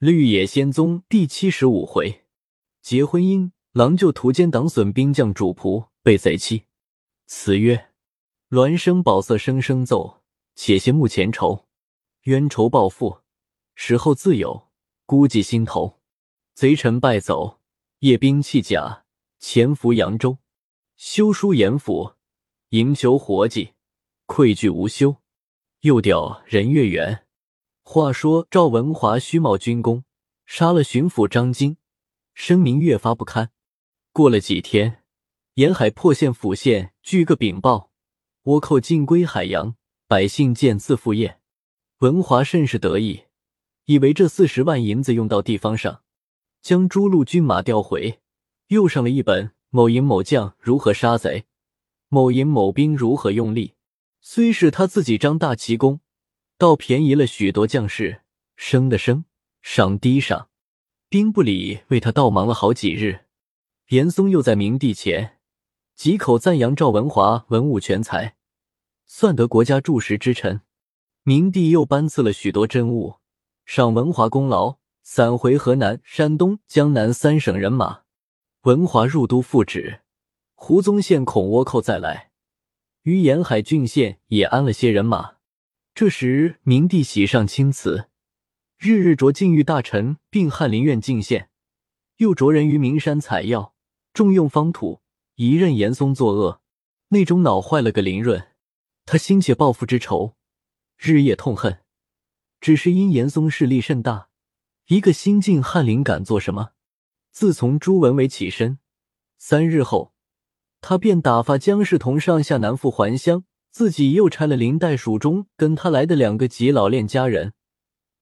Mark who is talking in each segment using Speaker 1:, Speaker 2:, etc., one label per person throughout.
Speaker 1: 绿野仙踪第七十五回，结婚姻，郎就屠奸党损兵将主仆被贼欺。词曰：孪生宝色声声奏，且羡慕前仇。冤仇报复，时候自有，孤寂心头。贼臣败走，夜兵弃甲，潜伏扬州。修书严府，营求活计，愧惧无休。又调任月圆。话说赵文华虚冒军功，杀了巡抚张金，声名越发不堪。过了几天，沿海破县府县据个禀报，倭寇尽归海洋，百姓渐自复业。文华甚是得意，以为这四十万银子用到地方上，将诸路军马调回，又上了一本某营某将如何杀贼，某营某兵如何用力。虽是他自己张大奇功。倒便宜了许多将士，升的升，赏低赏，兵部里为他倒忙了好几日。严嵩又在明帝前几口赞扬赵文华文武全才，算得国家柱石之臣。明帝又颁赐了许多珍物，赏文华功劳，散回河南、山东、江南三省人马。文华入都复旨，胡宗宪恐倭寇再来，于沿海郡县也安了些人马。这时，明帝喜上青瓷，日日着禁御大臣并翰林院进献，又着人于名山采药，重用方土，一任严嵩作恶，内中恼坏了个林润。他心切报复之仇，日夜痛恨。只是因严嵩势力甚大，一个新晋翰林敢做什么？自从朱文伟起身，三日后，他便打发江世同上下南赴还乡。自己又差了林代蜀中跟他来的两个极老练家人，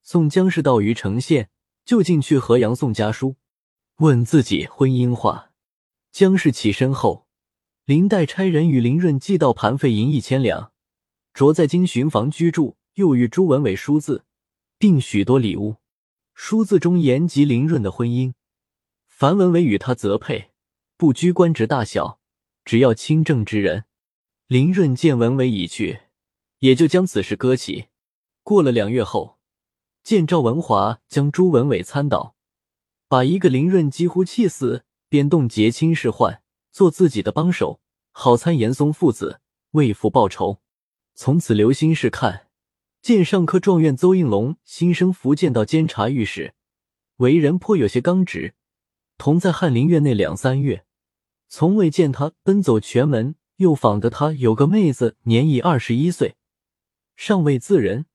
Speaker 1: 送姜氏到虞城县，就近去河阳送家书，问自己婚姻话。姜氏起身后，林代差人与林润寄到盘费银一千两，着在京巡房居住，又与朱文伟书字，并许多礼物。书字中言及林润的婚姻，樊文伟与他择配，不拘官职大小，只要清正之人。林润见文伟已去，也就将此事搁起。过了两月后，见赵文华将朱文伟参倒，把一个林润几乎气死，便动结亲事换，做自己的帮手，好参严嵩父子为父报仇。从此留心事看，见上科状元邹应龙新升福建道监察御史，为人颇有些刚直。同在翰林院内两三月，从未见他奔走全门。又仿得他有个妹子，年已二十一岁，尚未自人，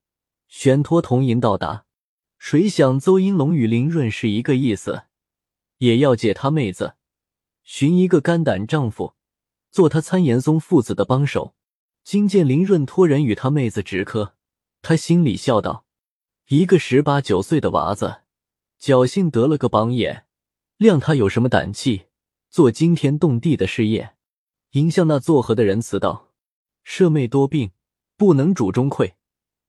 Speaker 1: 悬托童银到达。谁想邹英龙与林润是一个意思，也要借他妹子，寻一个肝胆丈夫，做他参严嵩父子的帮手。今见林润托人与他妹子直磕，他心里笑道：一个十八九岁的娃子，侥幸得了个榜眼，谅他有什么胆气做惊天动地的事业？迎向那作和的人辞道：“舍妹多病，不能主中馈，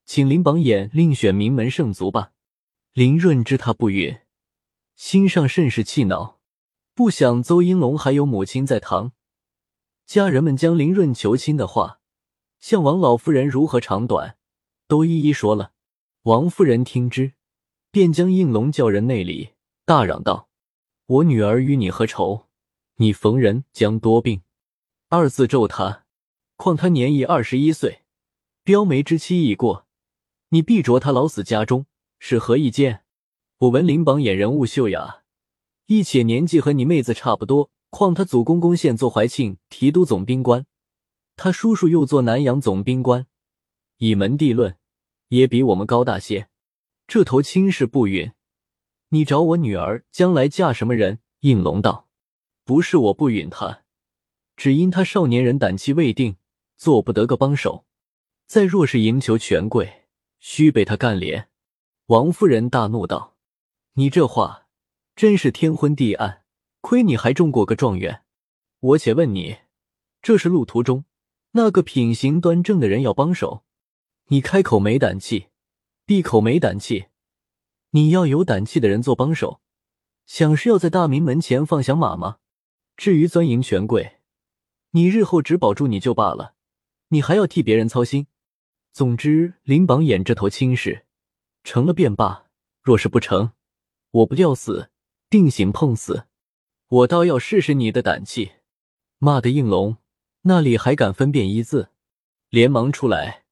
Speaker 1: 请林榜眼另选名门圣族吧。”林润知他不允，心上甚是气恼。不想邹英龙还有母亲在堂，家人们将林润求亲的话，向王老夫人如何长短，都一一说了。王夫人听之，便将应龙叫人内里，大嚷道：“我女儿与你何仇？你逢人将多病。”二字咒他，况他年已二十一岁，标媒之期已过，你必着他老死家中，是何意见？我闻林榜眼人物秀雅，亦且年纪和你妹子差不多，况他祖公公现做怀庆提督总兵官，他叔叔又做南阳总兵官，以门第论，也比我们高大些。这头亲事不允，你找我女儿将来嫁什么人？应龙道：不是我不允他。只因他少年人胆气未定，做不得个帮手。再若是赢求权贵，须被他干连。王夫人大怒道：“你这话真是天昏地暗！亏你还中过个状元。我且问你，这是路途中那个品行端正的人要帮手，你开口没胆气，闭口没胆气。你要有胆气的人做帮手，想是要在大明门前放响马吗？至于钻营权贵。”你日后只保住你就罢了，你还要替别人操心。总之，林榜眼这头亲事成了便罢，若是不成，我不吊死，定行碰死。我倒要试试你的胆气！”骂的应龙那里还敢分辨一字，连忙出来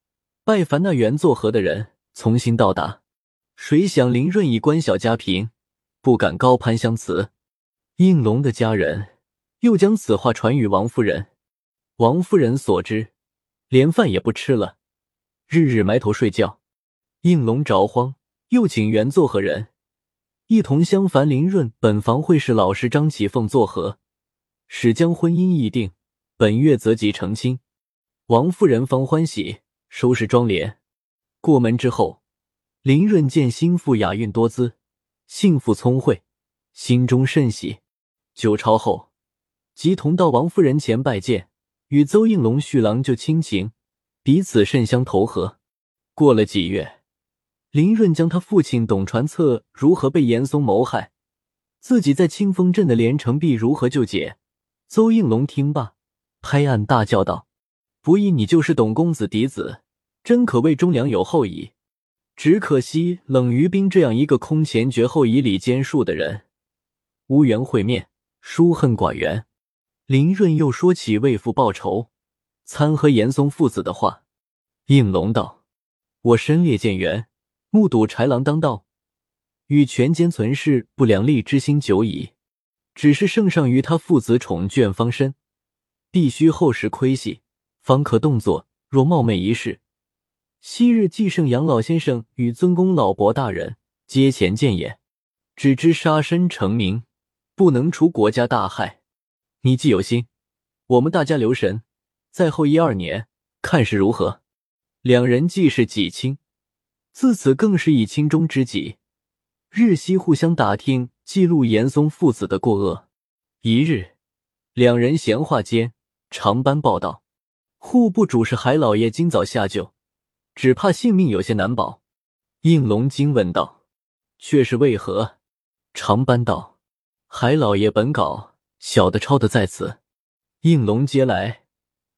Speaker 1: 拜烦那原作何的人，重新到达。谁想林润以官小家贫，不敢高攀相辞。应龙的家人又将此话传与王夫人，王夫人所知，连饭也不吃了，日日埋头睡觉。应龙着慌，又请原作何人一同相烦林润本房会试老师张启凤作和，使将婚姻议定，本月择吉成亲。王夫人方欢喜，收拾妆奁，过门之后。林润见心腹雅韵多姿，性妇聪慧，心中甚喜。酒朝后，即同到王夫人前拜见，与邹应龙续郎就亲情，彼此甚相投合。过了几月，林润将他父亲董传策如何被严嵩谋害，自己在清风镇的连城璧如何救解。邹应龙听罢，拍案大叫道：“不义你就是董公子嫡子，真可谓忠良有后矣。”只可惜冷于冰这样一个空前绝后、以礼兼术的人，无缘会面，殊恨寡缘。林润又说起为父报仇、参合严嵩父子的话。应龙道：“我身列谏员，目睹豺狼当道，与权奸存世不两立之心久矣。只是圣上于他父子宠眷方深，必须后时窥悉，方可动作。若冒昧一事。”昔日继圣杨老先生与尊公老伯大人皆前见也，只知杀身成名，不能除国家大害。你既有心，我们大家留神，在后一二年看是如何。两人既是己亲，自此更是以亲中知己，日夕互相打听记录严嵩父子的过恶。一日，两人闲话间，长班报道，户部主事海老爷今早下救。只怕性命有些难保。应龙惊问道：“却是为何？”长班道：“海老爷本稿小的抄的在此。”应龙接来，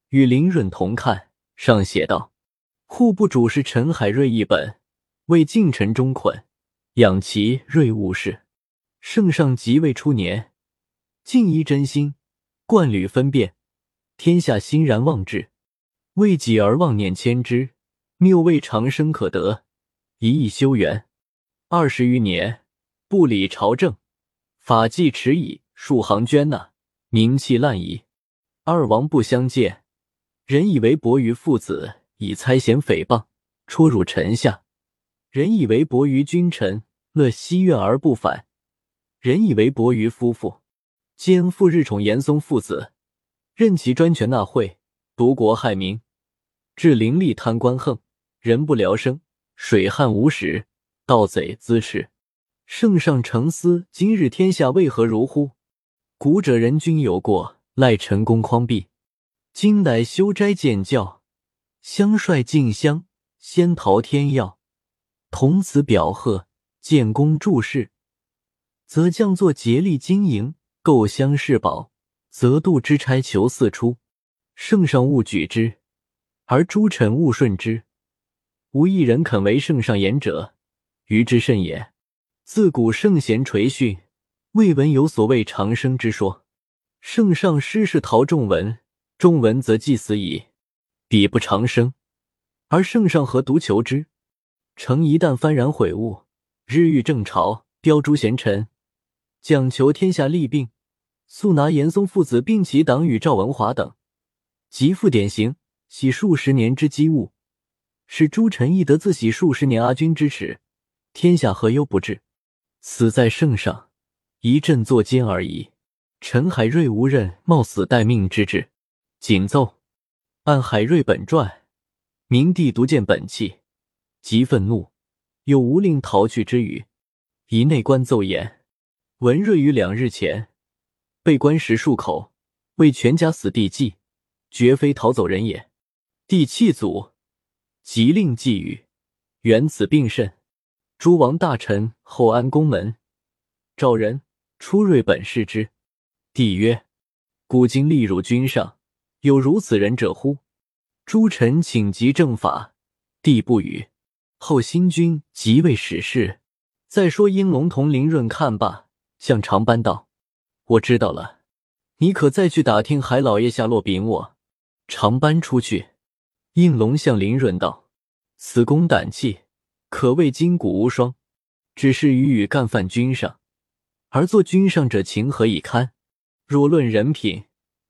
Speaker 1: 与林润同看，上写道：“户部主事陈海瑞一本，为近臣中捆，养其锐务事。圣上即位初年，尽依真心，贯履分辨，天下欣然望之，为己而妄念千之。”谬谓长生可得，一意修缘。二十余年不理朝政，法纪迟矣，数行捐纳，名气烂矣。二王不相见，人以为伯于父子，以猜嫌诽谤，戳辱臣下；人以为伯于君臣，乐西怨而不反；人以为伯于夫妇，奸父日宠严嵩父子，任其专权纳贿，夺国害民，致凌厉贪官横。人不聊生，水旱无时，盗贼滋事。圣上诚思，今日天下为何如乎？古者人君有过，赖陈公匡弼。今乃修斋建教，相率进香，仙桃天耀，同此表贺，建功助世，则将作竭力经营，构乡事宝，则度之差求四出。圣上勿举之，而诸臣勿顺之。无一人肯为圣上言者，愚之甚也。自古圣贤垂训，未闻有所谓长生之说。圣上失是陶仲文，仲文则既死矣，彼不长生，而圣上何独求之？诚一旦幡然悔悟，日欲正朝，雕诸贤臣，讲求天下利病，速拿严嵩父子并其党羽赵文华等，即复典型，洗数十年之积物。使诸臣亦得自喜数十年阿君之耻，天下何忧不至？死在圣上，一阵作奸而已。陈海瑞无任冒死待命之志。谨奏：按海瑞本传，明帝独见本契，极愤怒，有无令逃去之语。以内官奏言：文瑞于两日前被官十数口，为全家死地计，绝非逃走人也。帝气祖。即令寄语，原此病甚。诸王大臣后安宫门，召人出瑞本视之。帝曰：“古今立辱君上，有如此人者乎？”诸臣请集正法，帝不语。后新君即位使事，再说，应龙同林润看罢，向长班道：“我知道了，你可再去打听海老爷下落禀我。”长班出去，应龙向林润道：“此公胆气，可谓筋骨无双。只是与与干犯君上，而做君上者情何以堪？若论人品，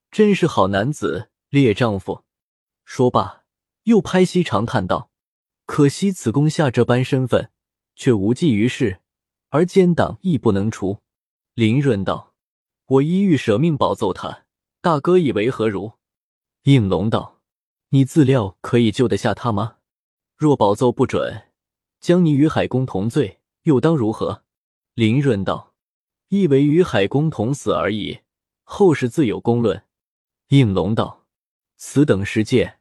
Speaker 1: 真是好男子、烈丈夫。”说罢，又拍膝长叹道：“可惜此公下这般身份。”却无济于事，而奸党亦不能除。林润道：“我一欲舍命保奏他，大哥以为何如？”应龙道：“你自料可以救得下他吗？若保奏不准，将你与海公同罪，又当如何？”林润道：“亦为与海公同死而已，后世自有公论。”应龙道：“此等事件，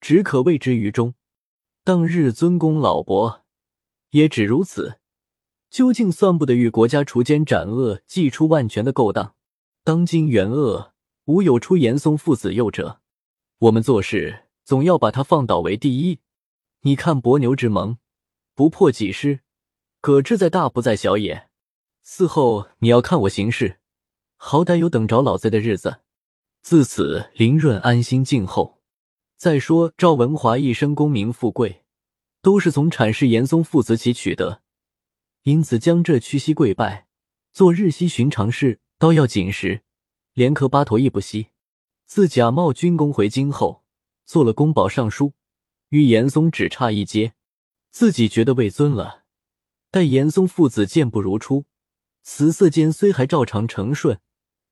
Speaker 1: 只可谓之于中。当日尊公老伯。”也只如此，究竟算不得与国家除奸斩恶、祭出万全的勾当。当今元恶，无有出严嵩父子幼者。我们做事总要把他放倒为第一。你看伯牛之盟，不破己师，可志在大不在小也。嗣后你要看我行事，好歹有等着老贼的日子。自此，林润安心静候。再说赵文华一生功名富贵。都是从阐释严嵩父子起取得，因此江浙屈膝跪拜，做日夕寻常事，都要紧实，连磕八头亦不惜。自假冒军功回京后，做了宫保尚书，与严嵩只差一阶，自己觉得位尊了。待严嵩父子健步如初，辞色间虽还照常承顺，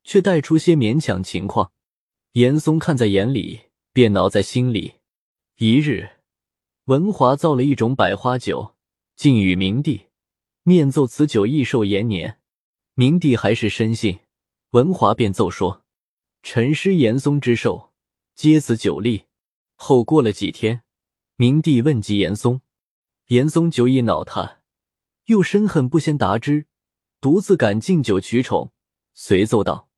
Speaker 1: 却带出些勉强情况。严嵩看在眼里，便恼在心里。一日。文华造了一种百花酒，敬与明帝，面奏此酒益寿延年。明帝还是深信，文华便奏说：“臣师严嵩之寿，皆此酒力。”后过了几天，明帝问及严嵩，严嵩久已恼他，又深恨不先达之，独自敢敬酒取宠，随奏道：“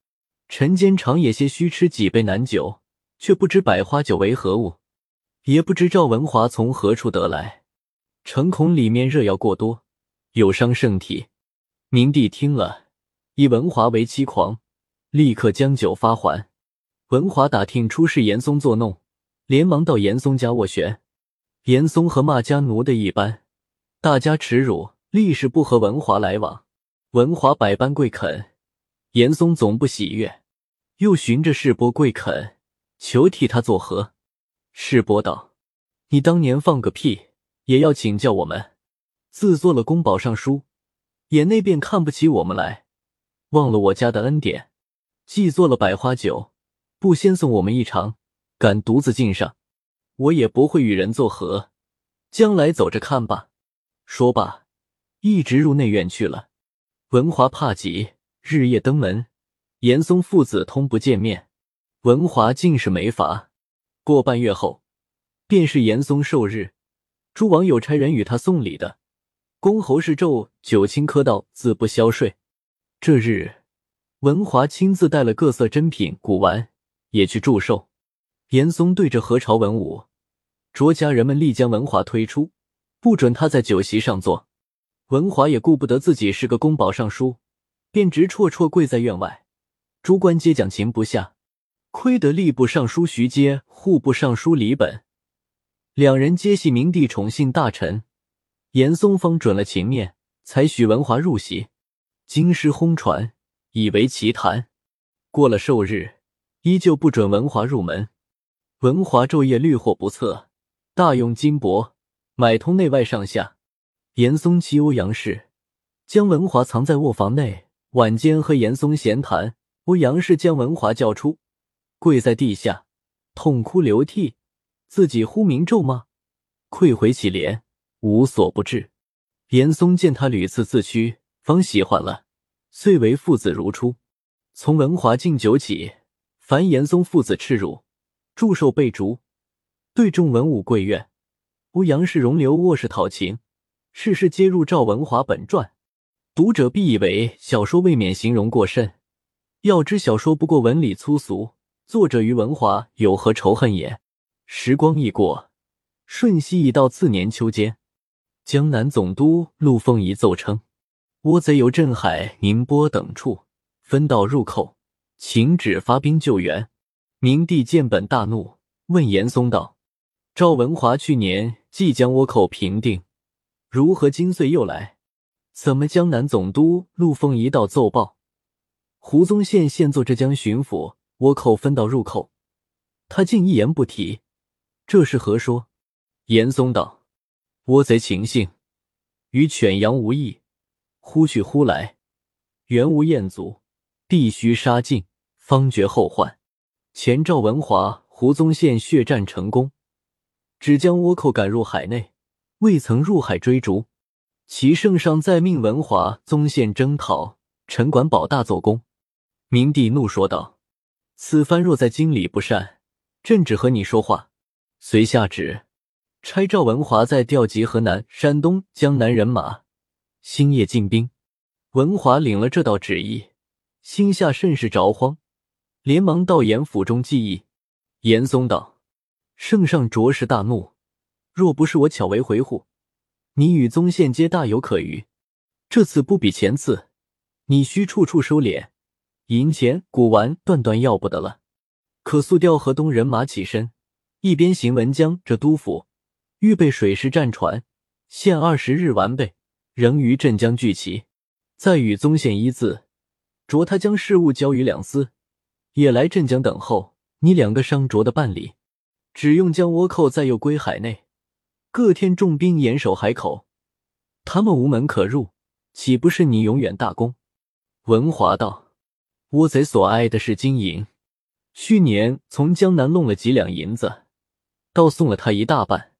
Speaker 1: 臣间常也些虚吃几杯南酒，却不知百花酒为何物。”也不知赵文华从何处得来，诚恐里面热药过多，有伤圣体。明帝听了，以文华为欺狂，立刻将酒发还。文华打听出是严嵩作弄，连忙到严嵩家斡旋。严嵩和骂家奴的一般，大家耻辱，立誓不和文华来往。文华百般跪恳，严嵩总不喜悦，又寻着世伯跪恳，求替他作和。世伯道：“你当年放个屁，也要请教我们。自做了宫保尚书，眼内便看不起我们来，忘了我家的恩典。既做了百花酒，不先送我们一尝，敢独自进上，我也不会与人作和。将来走着看吧。”说罢，一直入内院去了。文华怕极，日夜登门，严嵩父子通不见面，文华竟是没法。过半月后，便是严嵩寿日，诸王有差人与他送礼的。公侯是咒九卿科道，自不消税。这日，文华亲自带了各色珍品古玩，也去祝寿。严嵩对着何朝文武，卓家人们力将文华推出，不准他在酒席上坐。文华也顾不得自己是个宫保尚书，便直绰绰跪在院外，诸官皆讲情不下。亏得吏部尚书徐阶、户部尚书李本两人皆系明帝宠信大臣，严嵩方准了情面，才许文华入席。京师轰传，以为奇谈。过了寿日，依旧不准文华入门。文华昼夜虑惑不测，大用金帛买通内外上下。严嵩妻欧阳氏将文华藏在卧房内，晚间和严嵩闲谈。欧阳氏将文华叫出。跪在地下，痛哭流涕，自己呼名咒骂，愧悔乞怜，无所不至。严嵩见他屡次自屈，方喜欢了，遂为父子如初。从文华敬酒起，凡严嵩父子赤辱，祝寿备烛，对众文武跪怨。欧阳氏容留卧室讨情，事事皆入赵文华本传。读者必以为小说未免形容过甚，要知小说不过文理粗俗。作者与文华有何仇恨也？时光一过，瞬息已到次年秋间，江南总督陆凤仪奏称。倭贼由镇海、宁波等处分道入寇，请旨发兵救援。明帝见本大怒，问严嵩道：“赵文华去年即将倭寇平定，如何今岁又来？怎么江南总督陆凤一道奏报，胡宗宪现做浙江巡抚，倭寇分道入寇，他竟一言不提，这是何说？”严嵩道：“倭贼情性，与犬羊无异。”忽去忽来，原无彦祖，必须杀尽，方绝后患。前赵文华、胡宗宪血战成功，只将倭寇赶入海内，未曾入海追逐。其圣上再命文华、宗宪征讨，陈管保大奏功。明帝怒说道：“此番若在京里不善，朕只和你说话。”遂下旨，差赵文华再调集河南、山东、江南人马。星夜进兵，文华领了这道旨意，心下甚是着慌，连忙到严府中记议。严嵩道：“圣上着实大怒，若不是我巧为回护，你与宗宪皆大有可虞。这次不比前次，你需处处收敛，银钱、古玩断断要不得了。可速调河东人马起身，一边行文江这督府，预备水师战船，限二十日完备。”仍于镇江聚齐，再与宗宪一字，着他将事务交于两司，也来镇江等候。你两个商酌的办理，只用将倭寇再诱归海内，各天重兵严守海口，他们无门可入，岂不是你永远大功？文华道：倭贼所爱的是金银，去年从江南弄了几两银子，倒送了他一大半。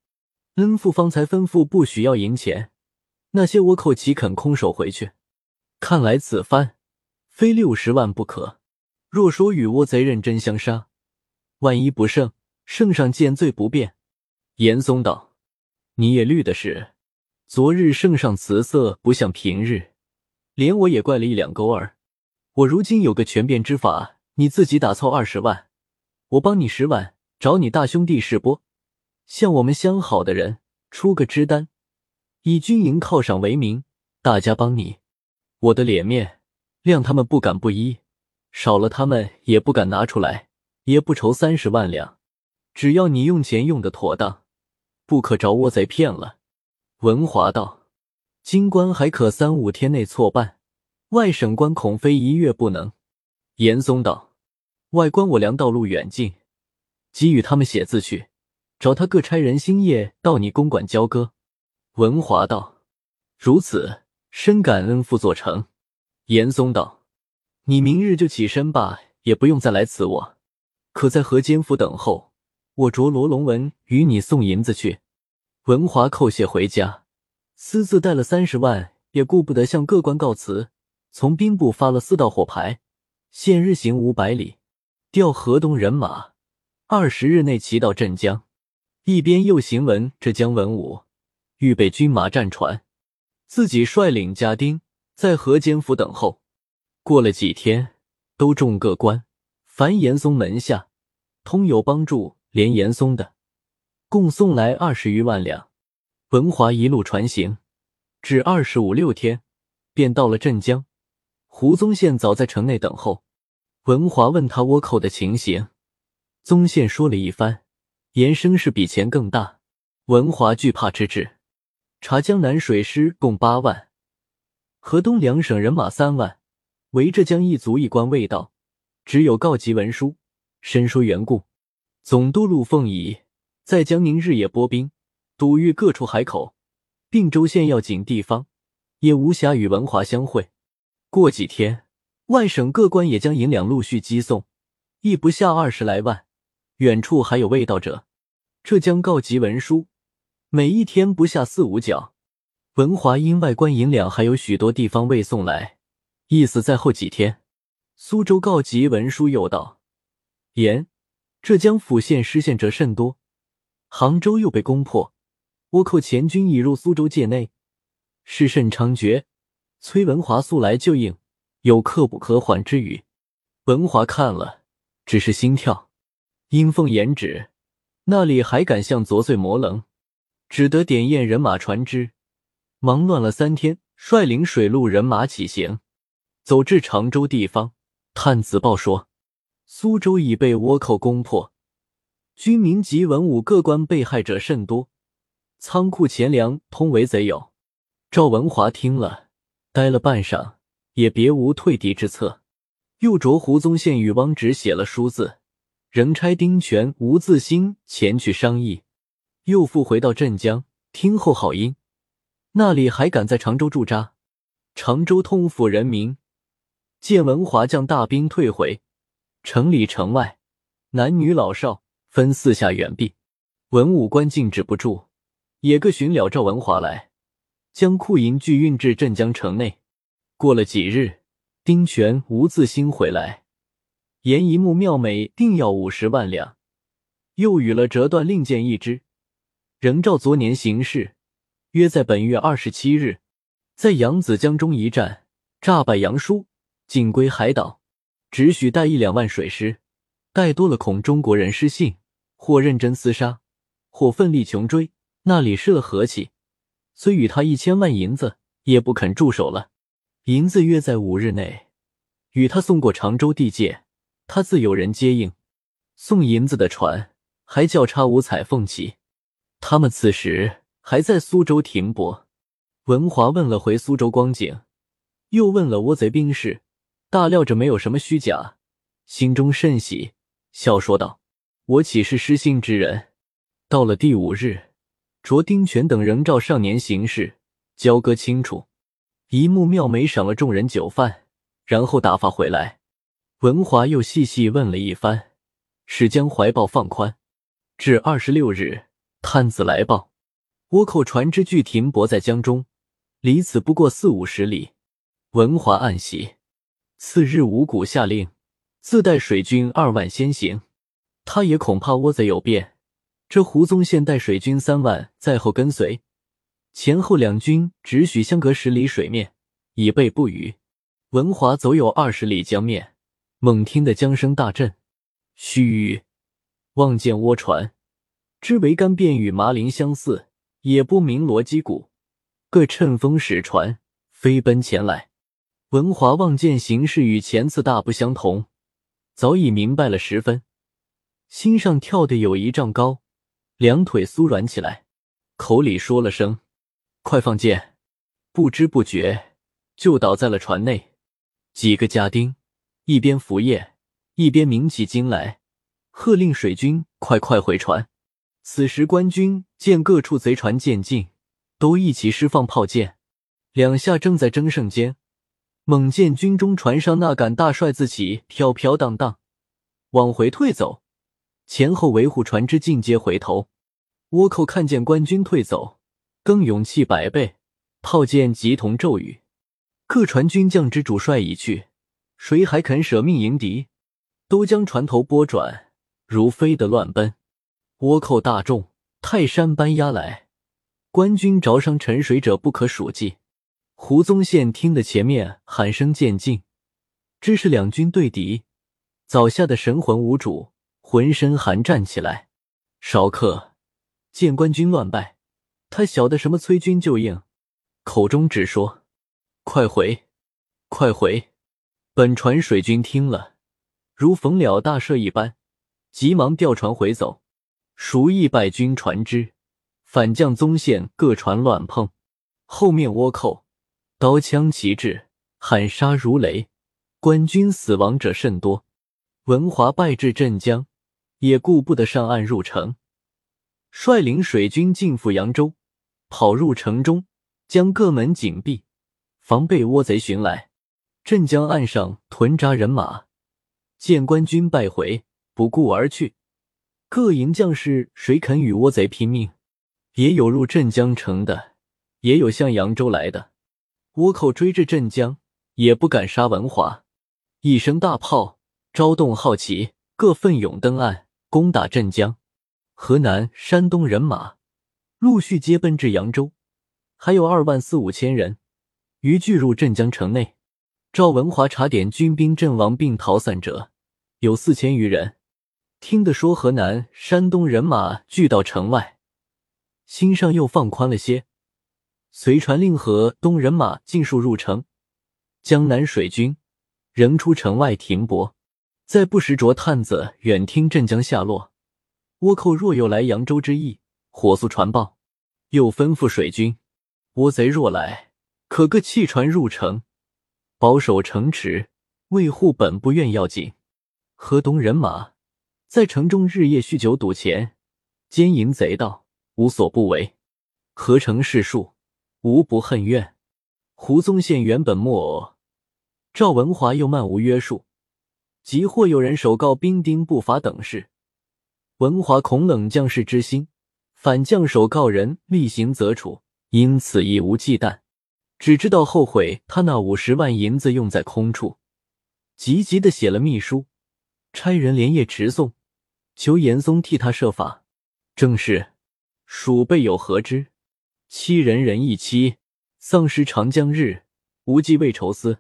Speaker 1: 恩父方才吩咐不许要银钱。那些倭寇岂肯空手回去？看来此番非六十万不可。若说与倭贼认真相杀，万一不胜，圣上见罪不便。严嵩道：“你也虑的是，昨日圣上辞色不像平日，连我也怪了一两勾儿。我如今有个权变之法，你自己打凑二十万，我帮你十万，找你大兄弟试播，向我们相好的人出个支单。”以军营犒赏为名，大家帮你，我的脸面谅他们不敢不依，少了他们也不敢拿出来，也不愁三十万两。只要你用钱用的妥当，不可着倭贼骗了。文华道：“京官还可三五天内错办，外省官恐非一月不能。”严嵩道：“外官我量道路远近，给予他们写字去，找他各差人星夜到你公馆交割。”文华道：“如此，深感恩父做成。”严嵩道：“你明日就起身吧，也不用再来辞我，可在河间府等候。我着罗龙文与你送银子去。”文华叩谢回家，私自带了三十万，也顾不得向各官告辞，从兵部发了四道火牌，限日行五百里，调河东人马，二十日内骑到镇江。一边又行文浙江文武。预备军马战船，自己率领家丁在河间府等候。过了几天，都众各官，凡严嵩门下通有帮助，连严嵩的，共送来二十余万两。文华一路船行，只二十五六天，便到了镇江。胡宗宪早在城内等候。文华问他倭寇的情形，宗宪说了一番，言声势比前更大。文华惧怕之至。查江南水师共八万，河东两省人马三万，围浙江一卒一官未到，只有告急文书，申说缘故。总督陆凤仪在江宁日夜拨兵，堵御各处海口，并州县要紧地方，也无暇与文华相会。过几天，外省各官也将银两陆续寄送，亦不下二十来万。远处还有未到者，浙江告急文书。每一天不下四五角，文华因外官银两还有许多地方未送来，意思在后几天。苏州告急文书又到，言浙江府县失陷者甚多，杭州又被攻破，倭寇前军已入苏州界内，事甚猖獗，崔文华速来救应，有刻不可缓之语。文华看了，只是心跳。因奉严旨，那里还敢向昨岁磨棱？只得点验人马船只，忙乱了三天，率领水陆人马起行，走至常州地方。探子报说，苏州已被倭寇攻破，军民及文武各官被害者甚多，仓库钱粮通为贼有。赵文华听了，呆了半晌，也别无退敌之策，又着胡宗宪与汪直写了书字，仍差丁权、吴自兴前去商议，又复回到镇江听候好音。那里还敢在常州驻扎？常州通府人民见文华将大兵退回，城里城外男女老少分四下远避，文武官禁止不住，也各寻了赵文华来。将库银俱运至镇江城内。过了几日，丁权、吴自兴回来，言一木妙美定要五十万两，又与了折断令箭一支，仍照昨年行事，约在本月二十七日，在扬子江中一战，诈败杨叔，尽归海岛，只许带一两万水师，带多了恐中国人失信，或认真厮杀，或奋力穷追，那里失了和气。虽与他一千万银子，也不肯驻守了。银子约在五日内，与他送过常州地界，他自有人接应。送银子的船还叫插五彩凤旗。他们此时还在苏州停泊。文华问了回苏州光景，又问了倭贼兵士，大料着没有什么虚假，心中甚喜，笑说道：“我岂是失信之人？”到了第五日。卓丁权等仍照上年行事，交割清楚。一木妙美赏了众人酒饭，然后打发回来。文华又细细问了一番，使将怀抱放宽。至二十六日，探子来报，倭寇船只俱停泊在江中，离此不过四五十里。文华暗喜。次日，五谷下令，自带水军二万先行。他也恐怕倭贼有变。这胡宗宪带水军三万在后跟随，前后两军只许相隔十里水面，以备不虞。文华走有二十里江面，猛听得江声大震，须臾望见倭船，知桅杆便与麻林相似，也不鸣锣击鼓，各乘风使船飞奔前来。文华望见形势与前次大不相同，早已明白了十分，心上跳得有一丈高。两腿酥软起来，口里说了声“快放箭”，不知不觉就倒在了船内。几个家丁一边扶叶，一边鸣起经来，喝令水军快快回船。此时官军见各处贼船渐近，都一起释放炮箭。两下正在争胜间，猛见军中船上那杆大帅字旗飘飘荡荡，往回退走。前后维护船只尽皆回头，倭寇看见官军退走，更勇气百倍，炮箭急同骤雨。各船军将之主帅已去，谁还肯舍命迎敌？都将船头拨转，如飞的乱奔。倭寇大众，泰山般压来，官军着伤沉水者不可数计。胡宗宪听得前面喊声渐近，知是两军对敌，早吓得神魂无主。浑身寒战起来，少客见官军乱败，他晓得什么催军救应，口中只说：“快回，快回！”本船水军听了，如逢了大赦一般，急忙调船回走。熟意败军船只，反将宗宪各船乱碰，后面倭寇刀枪齐至，喊杀如雷，官军死亡者甚多。文华败至镇江。也顾不得上岸入城，率领水军进赴扬州，跑入城中，将各门紧闭，防备倭贼寻来。镇江岸上屯扎人马，见官军败回，不顾而去。各营将士谁肯与倭贼拼命？也有入镇江城的，也有向扬州来的。倭寇追至镇江，也不敢杀文华。一声大炮招动好奇，各奋勇登岸。攻打镇江，河南、山东人马陆续接奔至扬州，还有二万四五千人，于聚入镇江城内。赵文华查点军兵阵亡并逃散者有四千余人。听得说河南、山东人马聚到城外，心上又放宽了些，随传令和东人马尽数入城，江南水军仍出城外停泊。在不时着探子远听镇江下落，倭寇若有来扬州之意，火速传报。又吩咐水军，倭贼若来，可各弃船入城，保守城池，维护本部院要紧。河东人马在城中日夜酗酒赌钱，奸淫贼盗，无所不为。何城士庶无不恨怨。胡宗宪原本木偶，赵文华又漫无约束。即或有人手告兵丁不法等事，文华恐冷将士之心，反将手告人厉行则处，因此亦无忌惮，只知道后悔他那五十万银子用在空处，急急的写了密书，差人连夜持送，求严嵩替他设法。正是鼠辈有何知，七人人亦妻，丧失长江日，无计为愁思。